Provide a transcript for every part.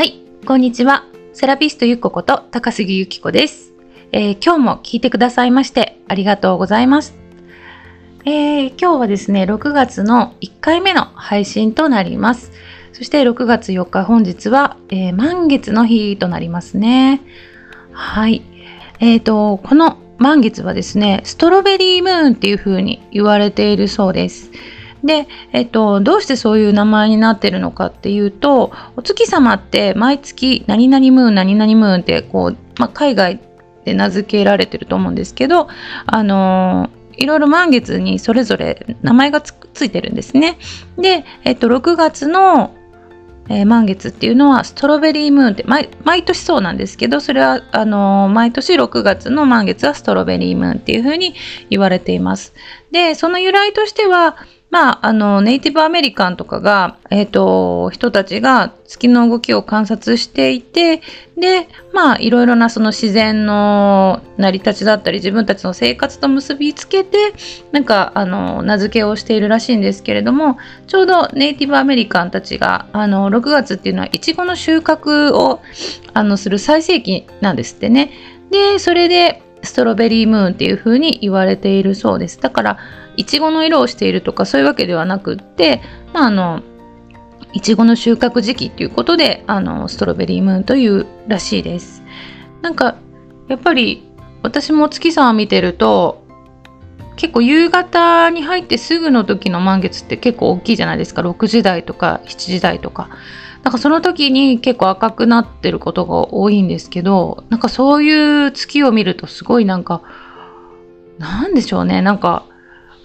はい、こんにちは。セラピストゆっここと高杉ゆきこです、えー今日も聞いてくださいましてありがとうございます。えー今日はですね、6月の1回目の配信となります。そして6月4日本日は、えー満月の日となりますね。はい。えっ、と、この満月はですね、ストロベリームーンっていう風に言われているそうです。で、えっと、どうしてそういう名前になってるのかっていうと、お月様って毎月何々ムーン、何々ムーンってこう、まあ、海外で名付けられてると思うんですけど、あのいろいろ満月にそれぞれ名前がついてるんですね。で、えっと、6月の、えー満月っていうのはストロベリームーンって毎年そうなんですけどそれはあの毎年6月の満月はストロベリームーンっていうふうに言われています。でその由来としてはまあ、あの、ネイティブアメリカンとかが、えっ、と、人たちが月の動きを観察していて、で、まあ、いろいろなその自然の成り立ちだったり、自分たちの生活と結びつけて、なんか、あの、名付けをしているらしいんですけれども、ちょうどネイティブアメリカンたちが、あの、6月っていうのは、イチゴの収穫を、あの、する最盛期なんですってね。で、それで、ストロベリームーンっていう風に言われているそうです。だから、いちごの色をしているとかそういうわけではなくって、まあ、あのいちごの収穫時期っていうことであのストロベリームーンというらしいです。なんかやっぱり私も月さんを見てると結構夕方に入ってすぐの時の満月って結構大きいじゃないですか6時台とか7時台とか。なんかその時に結構赤くなってることが多いんですけどなんかそういう月を見るとすごいなんかなんでしょうねなんか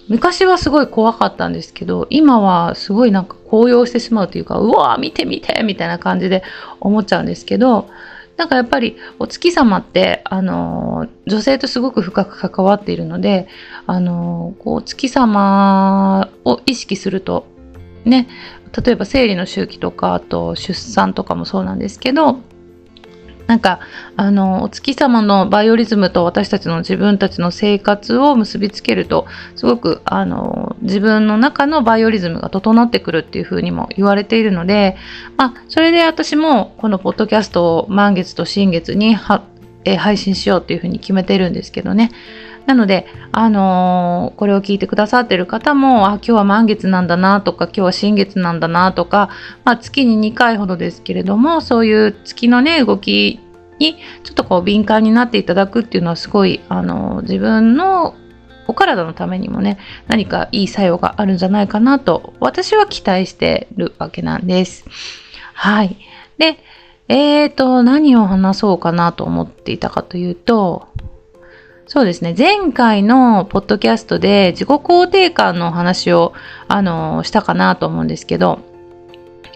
昔はすごい怖かったんですけど今はすごいなんか高揚してしまうというかうわー見て見てみたいな感じで思っちゃうんですけどなんかやっぱりお月様ってあの女性とすごく深く関わっているのであのこうお月様を意識するとね例えば生理の周期とかあと出産とかもそうなんですけどなんかあのお月様のバイオリズムと私たちの自分たちの生活を結びつけるとすごくあの自分の中のバイオリズムが整ってくるっていうふうにも言われているので、まあ、それで私もこのポッドキャストを満月と新月には、え配信しようっていうふうに決めてるんですけどね。なので、あのーこれを聞いてくださってる方も、あ、今日は満月なんだなとか、今日は新月なんだなとか、まあ、月に2回ほどですけれども、そういう月のね、動きにちょっとこう敏感になっていただくっていうのはすごい、あのー自分のお体のためにもね、何かいい作用があるんじゃないかなと、私は期待してるわけなんです。はい。で、えーと、何を話そうかなと思っていたかというと、そうですね。前回のポッドキャストで自己肯定感の話を、あの、したかなと思うんですけど、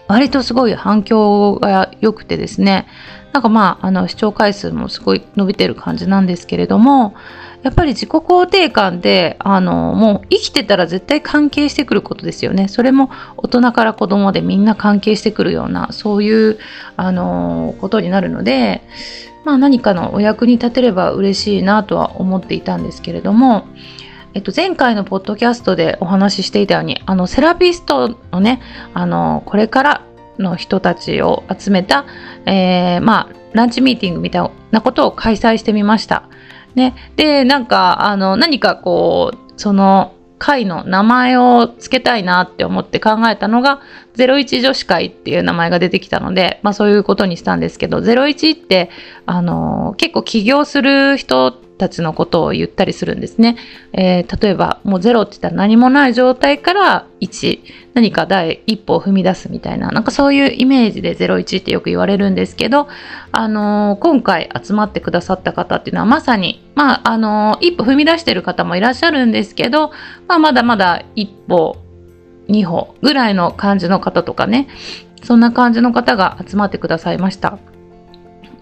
割とすごい反響が良くてですね、なんかまあ、あの、視聴回数もすごい伸びてる感じなんですけれども、やっぱり自己肯定感って、あの、もう生きてたら絶対関係してくることですよね。それも大人から子供でみんな関係してくるような、そういう、あの、ことになるので、まあ何かのお役に立てれば嬉しいなとは思っていたんですけれども、えっと、前回のポッドキャストでお話ししていたように、あの、セラピストのね、あの、これからの人たちを集めた、えーまあ、ランチミーティングみたいなことを開催してみました。ね。で、なんか、あの、何かこう、その、会の名前を付けたいなって思って考えたのが、01女子会っていう名前が出てきたので、まあそういうことにしたんですけど、01って、あの、結構起業する人たちのことを言ったりするんですね。えー例えば、もう0って言ったら何もない状態から1、何か第一歩を踏み出すみたいな、なんかそういうイメージで01ってよく言われるんですけど、あのー今回集まってくださった方っていうのはまさに、まあ、あのー一歩踏み出してる方もいらっしゃるんですけど、まあ、まだまだ一歩、二歩ぐらいの感じの方とかね、そんな感じの方が集まってくださいました。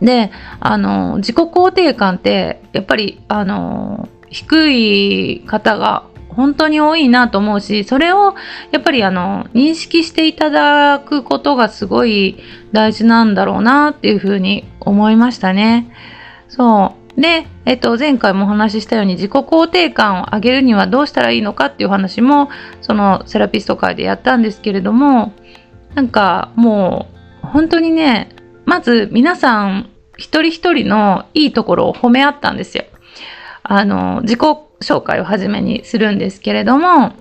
で、あの自己肯定感って、やっぱり、あの低い方が本当に多いなと思うし、それをやっぱりあの認識していただくことがすごい大事なんだろうなっていうふうに思いましたね。そう。で、えっと、前回もお話ししたように自己肯定感を上げるにはどうしたらいいのかっていう話も、そのセラピスト会でやったんですけれども、なんかもう本当にね、まず皆さん一人一人のいいところを褒め合ったんですよ。あの、自己紹介をはじめにするんですけれども、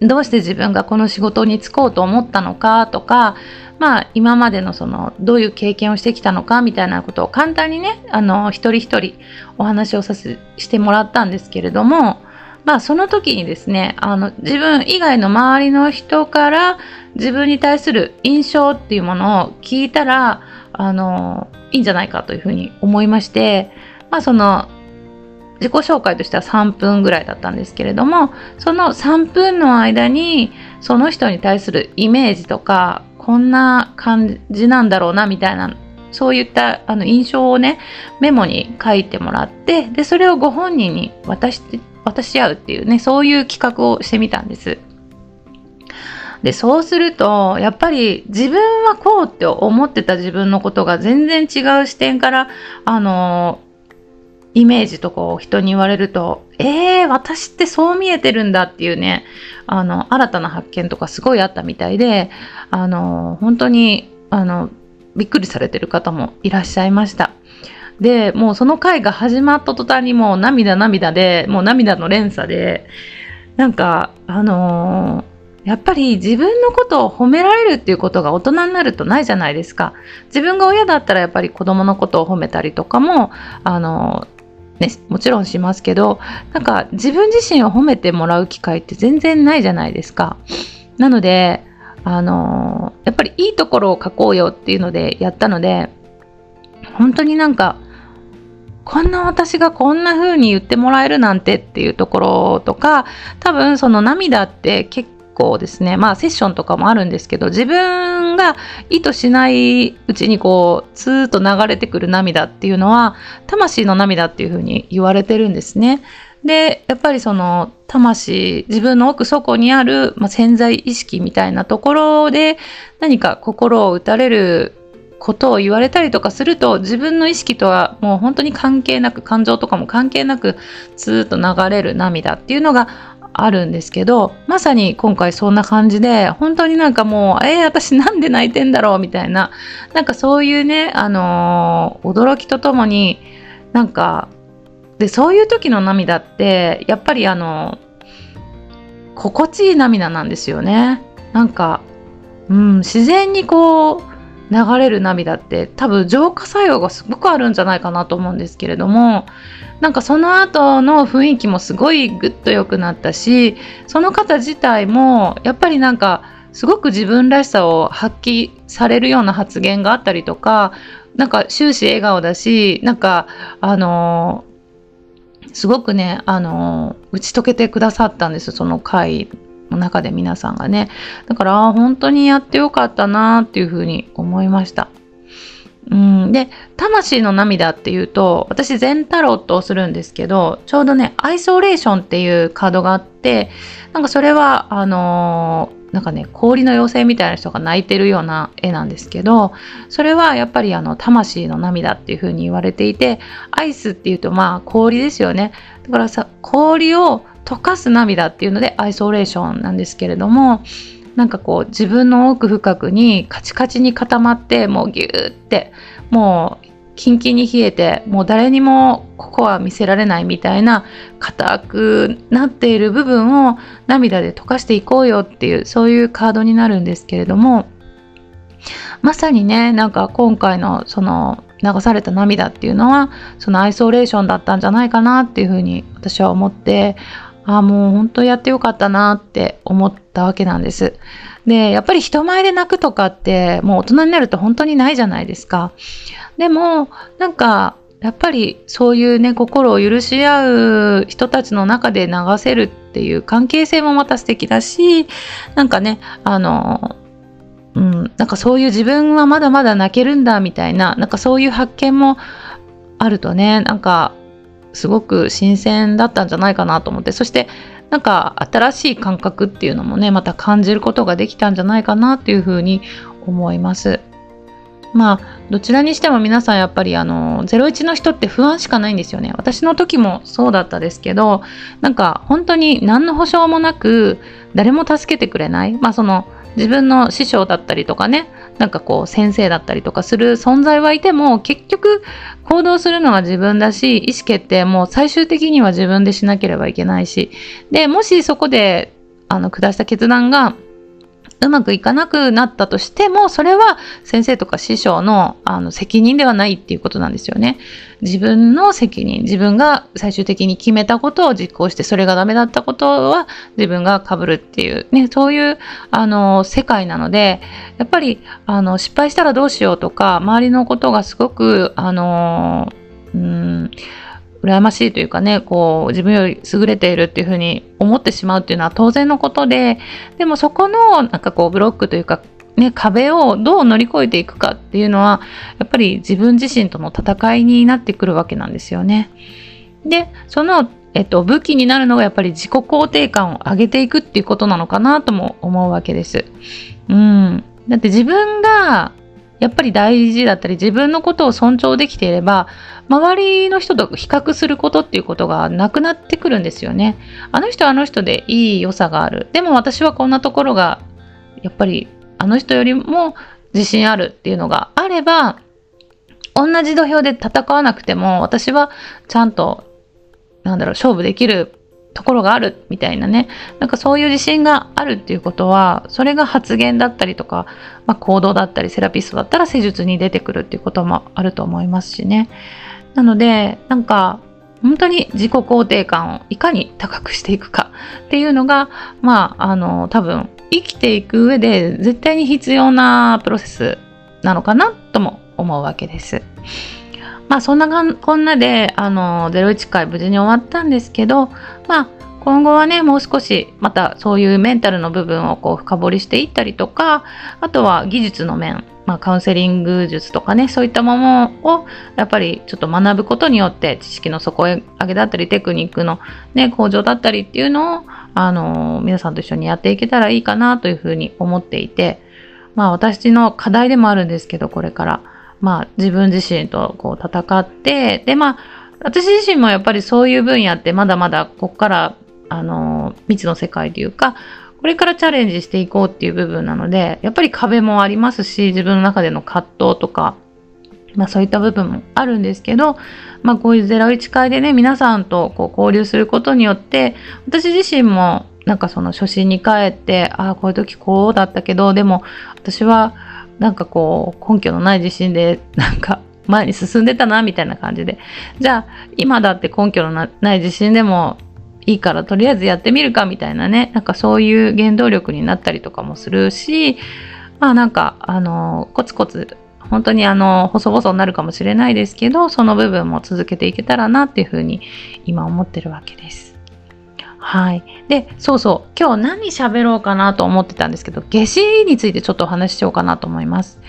どうして自分がこの仕事に就こうと思ったのかとか、まあ、今までのそのどういう経験をしてきたのかみたいなことを簡単にねあの一人一人お話をさせしてもらったんですけれども、まあ、その時にですねあの自分以外の周りの人から自分に対する印象っていうものを聞いたらあのいいんじゃないかというふうに思いまして、まあ、その自己紹介としては3分ぐらいだったんですけれどもその3分の間にその人に対するイメージとかこんな感じなんだろうなみたいなそういったあの印象をねメモに書いてもらってでそれをご本人に渡して渡し合うっていうねそういう企画をしてみたんです。でそうするとやっぱり自分はこうって思ってた自分のことが全然違う視点からあのイメージとかを人に言われると、えー、私ってそう見えてるんだっていうね、あの、新たな発見とかすごいあったみたいで、あの、本当に、あの、びっくりされてる方もいらっしゃいました。で、もうその回が始まった途端にもう涙涙で、もう涙の連鎖で、なんか、あのーやっぱり自分のことを褒められるっていうことが大人になるとないじゃないですか。自分が親だったらやっぱり子供のことを褒めたりとかも、あの、ね、もちろんしますけどなんか自分自身を褒めてもらう機会って全然ないじゃないですか。なのであのやっぱりいいところを書こうよっていうのでやったので本当になんかこんな私がこんな風に言ってもらえるなんてっていうところとか多分その涙って結構ですねまあセッションとかもあるんですけど自分が意図しないうちにこうツーッと流れてくる涙っていうのは魂の涙っていうふうに言われてるんですね。でやっぱりその魂自分の奥底にある、まあ、潜在意識みたいなところで何か心を打たれることを言われたりとかすると自分の意識とはもう本当に関係なく感情とかも関係なくツーッと流れる涙っていうのがあるんですけどまさに今回そんな感じで本当になんかもうえー、私なんで泣いてんだろうみたいななんかそういうねあのー、驚きとともになんかでそういう時の涙ってやっぱりあの心地いい涙なんですよね。なんか、うん、自然にこう流れる涙って多分浄化作用がすごくあるんじゃないかなと思うんですけれどもなんかその後の雰囲気もすごいグッと良くなったしその方自体もやっぱりなんかすごく自分らしさを発揮されるような発言があったりとかなんか終始笑顔だしなんかあのー、すごくねあのー、打ち解けてくださったんですその回。中で皆さんがねだから本当にやってよかったなっていうふうに思いました。うん、で魂の涙っていうと私全タロットをするんですけどちょうどねアイソレーションっていうカードがあってなんかそれはあのー、なんかね氷の妖精みたいな人が泣いてるような絵なんですけどそれはやっぱりあの魂の涙っていう風に言われていてアイスっていうとまあ氷ですよねだからさ氷を溶かす涙っていうのでアイソレーションなんですけれどもなんかこう自分の奥深くにカチカチに固まってもうギューってもうキンキンに冷えてもう誰にもここは見せられないみたいな硬くなっている部分を涙で溶かしていこうよっていうそういうカードになるんですけれどもまさにねなんか今回のその流された涙っていうのはそのアイソレーションだったんじゃないかなっていうふうに私は思ってああもう本当やってよかったなって思ったわけなんです。でやっぱり人前で泣くとかってもう大人になると本当にないじゃないですか。でもなんかやっぱりそういうね心を許し合う人たちの中で流せるっていう関係性もまた素敵だしなんかねあのうん、なんかそういう自分はまだまだ泣けるんだみたいななんかそういう発見もあるとねなんかすごく新鮮だったんじゃないかなと思ってそしてなんか新しい感覚っていうのもねまた感じることができたんじゃないかなっていうふうに思います。まあどちらにしても皆さんやっぱりあの01の人って不安しかないんですよね私の時もそうだったですけどなんか本当に何の保証もなく誰も助けてくれないまあその自分の師匠だったりとかねなんかこう先生だったりとかする存在はいても結局行動するのは自分だし意思決定も最終的には自分でしなければいけないしでもしそこであの下した決断がうまくいかなくなったとしても、それは先生とか師匠のあの責任ではないっていうことなんですよね。自分の責任、自分が最終的に決めたことを実行して、それがダメだったことは自分が被るっていう、ね、そういうあの世界なので、やっぱりあの失敗したらどうしようとか、周りのことがすごく、あの、うん羨ましいというかね、こう、自分より優れているっていうふうに思ってしまうっていうのは当然のことで、でもそこの、なんかこう、ブロックというか、ね、壁をどう乗り越えていくかっていうのは、やっぱり自分自身との戦いになってくるわけなんですよね。で、その、えっと、武器になるのがやっぱり自己肯定感を上げていくっていうことなのかなとも思うわけです。うん。だって自分がやっぱり大事だったり自分のことを尊重できていれば周りの人と比較することっていうことがなくなってくるんですよね。あの人はあの人でいい良さがある。でも私はこんなところがやっぱりあの人よりも自信あるっていうのがあれば同じ土俵で戦わなくても私はちゃんとなんだろう勝負できるところがあるみたいなねなんかそういう自信があるっていうことはそれが発言だったりとか、まあ、行動だったりセラピストだったら施術に出てくるっていうこともあると思いますしねなのでなんか本当に自己肯定感をいかに高くしていくかっていうのがまああの多分生きていく上で絶対に必要なプロセスなのかなとも思うわけです。まあそんなこんなで、あの、01回無事に終わったんですけど、まあ今後はね、もう少しまたそういうメンタルの部分をこう深掘りしていったりとか、あとは技術の面、まあ、カウンセリング術とかね、そういったものをやっぱりちょっと学ぶことによって知識の底上げだったりテクニックのね、向上だったりっていうのを、あの皆さんと一緒にやっていけたらいいかなというふうに思っていて、まあ私の課題でもあるんですけど、これから。まあ自分自身とこう戦って、でまあ私自身もやっぱりそういう分野ってまだまだこっからあの未知の世界というか、これからチャレンジしていこうっていう部分なので、やっぱり壁もありますし、自分の中での葛藤とか、まあそういった部分もあるんですけど、まあこういう01会でね、皆さんとこう交流することによって、私自身もなんかその初心に帰って、ああ、こういう時こうだったけど、でも私はなんかこう根拠のない自信でなんか前に進んでたなみたいな感じで。じゃあ今だって根拠のない自信でもいいからとりあえずやってみるかみたいなね。なんかそういう原動力になったりとかもするし。まあなんかあのコツコツ本当にあの細々になるかもしれないですけどその部分も続けていけたらなっていうふうに今思ってるわけです。はい。で、そうそう。今日何喋ろうかなと思ってたんですけど、夏至についてちょっとお話ししようかなと思います。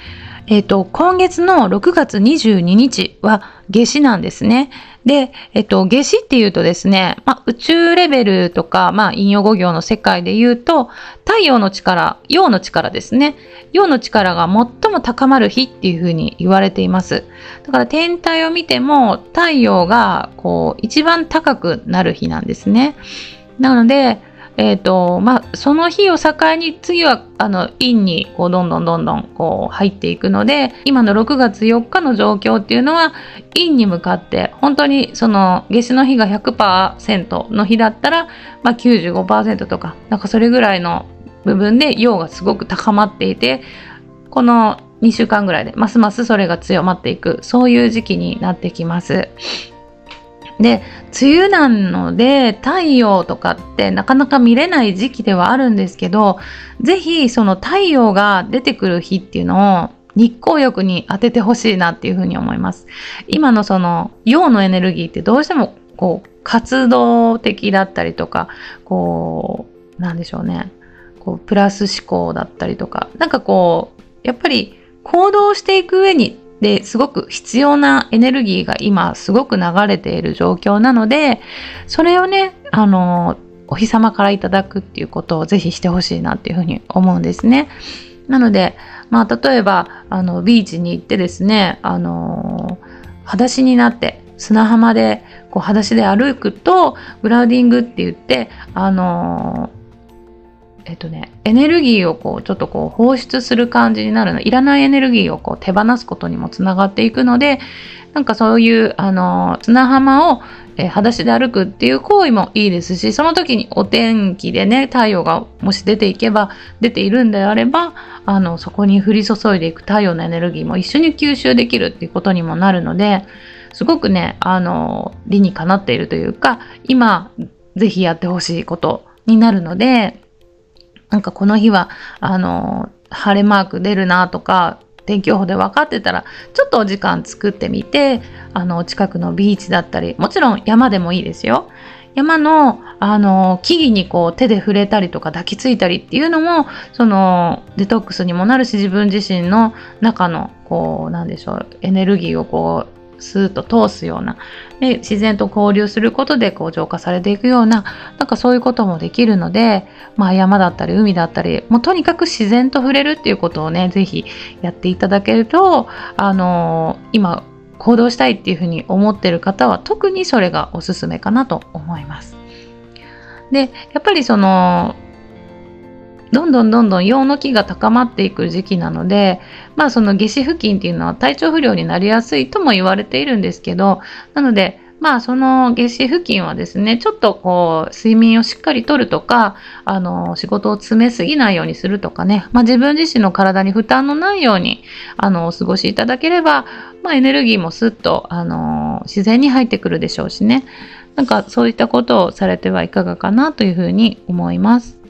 えっ、ー、と、今月の6月22日は夏至なんですね。で、えっ、ー、と、夏至っていうとですね、まあ、宇宙レベルとか、まあ、陰陽五行の世界で言うと、太陽の力、陽の力ですね。陽の力が最も高まる日っていうふうに言われています。だから天体を見ても、太陽がこう、一番高くなる日なんですね。なので、えーとまあ、その日を境に次はあの陰にこうどんどんどんどんこう入っていくので今の6月4日の状況っていうのは陰に向かって本当にその夏至の日が100%の日だったら、まあ、95%とかなんかそれぐらいの部分で陽がすごく高まっていてこの2週間ぐらいでますますそれが強まっていくそういう時期になってきます。で梅雨なので太陽とかってなかなか見れない時期ではあるんですけど是非その太陽が出てくる日っていうのを日光浴に当ててほしいなっていうふうに思います。今のその陽のエネルギーってどうしてもこう活動的だったりとかこうなんでしょうねこうプラス思考だったりとかなんかこうやっぱり行動していく上にですごく必要なエネルギーが今すごく流れている状況なのでそれをねあのお日様からいただくっていうことをぜひしてほしいなっていうふうに思うんですね。なので、まあ、例えばあのビーチに行ってですねあの裸足になって砂浜でこう裸足で歩くとグラウディングって言ってあのえっとね、エネルギーをこう、ちょっとこう、放出する感じになるの。いらないエネルギーをこう、手放すことにもつながっていくので、なんかそういう、あの、砂浜を、えー、裸足で歩くっていう行為もいいですし、その時にお天気でね、太陽がもし出ていけば、出ているんであれば、あの、そこに降り注いでいく太陽のエネルギーも一緒に吸収できるっていうことにもなるので、すごくね、あの、理にかなっているというか、今、ぜひやってほしいことになるので、なんかこの日は、あの、晴れマーク出るなとか、天気予報で分かってたら、ちょっとお時間作ってみて、あの、近くのビーチだったり、もちろん山でもいいですよ。山の、あの、木々にこう手で触れたりとか抱きついたりっていうのも、その、デトックスにもなるし、自分自身の中の、こう、なんでしょう、エネルギーをこう、スーッと通すような、で自然と交流することでこう浄化されていくような、なんかそういうこともできるので、まあ山だったり海だったり、もうとにかく自然と触れるっていうことをね、ぜひやっていただけると、あのー、今行動したいっていうふうに思ってる方は特にそれがおすすめかなと思います。で、やっぱりその、どんどんどんどん陽の気が高まっていく時期なので、まあその夏至付近っていうのは体調不良になりやすいとも言われているんですけど、なので、まあその夏至付近はですね、ちょっとこう睡眠をしっかりとるとか、あの仕事を詰めすぎないようにするとかね、まあ自分自身の体に負担のないようにあのお過ごしいただければ、まあエネルギーもスッとあの自然に入ってくるでしょうしね。なんかそういったことをされてはいかがかなというふうに思います。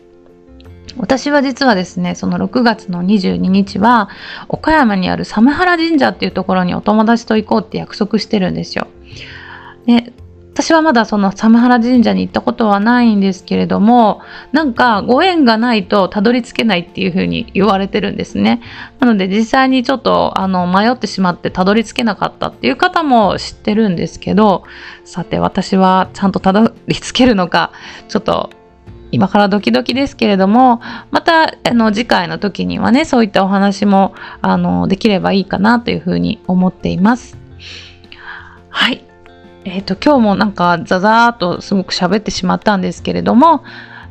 私は実はですね、その6月の22日は、岡山にあるサムハラ神社っていうところにお友達と行こうって約束してるんですよ。で私はまだそのサムハラ神社に行ったことはないんですけれども、なんかご縁がないとたどり着けないっていうふうに言われてるんですね。なので実際にちょっとあの迷ってしまってたどり着けなかったっていう方も知ってるんですけど、さて私はちゃんとたどり着けるのか、ちょっと今からドキドキですけれども、また、あの、次回の時にはね、そういったお話も、あの、できればいいかなというふうに思っています。はい。えっ、ー、と、今日もなんか、ザザーっとすごく喋ってしまったんですけれども、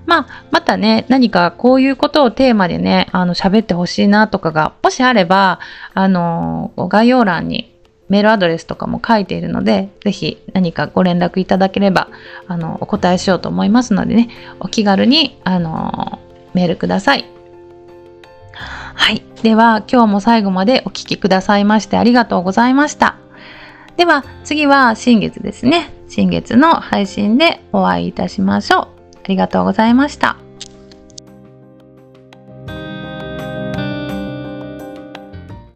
まあ、またね、何かこういうことをテーマでね、あの、喋ってほしいなとかが、もしあれば、あの、概要欄にメールアドレスとかも書いているので、ぜひ何かご連絡いただければ、あの、お答えしようと思いますのでね、お気軽に、あの、メールください。はい。では、今日も最後までお聴きくださいましてありがとうございました。では、次は新月ですね。新月の配信でお会いいたしましょう。ありがとうございました。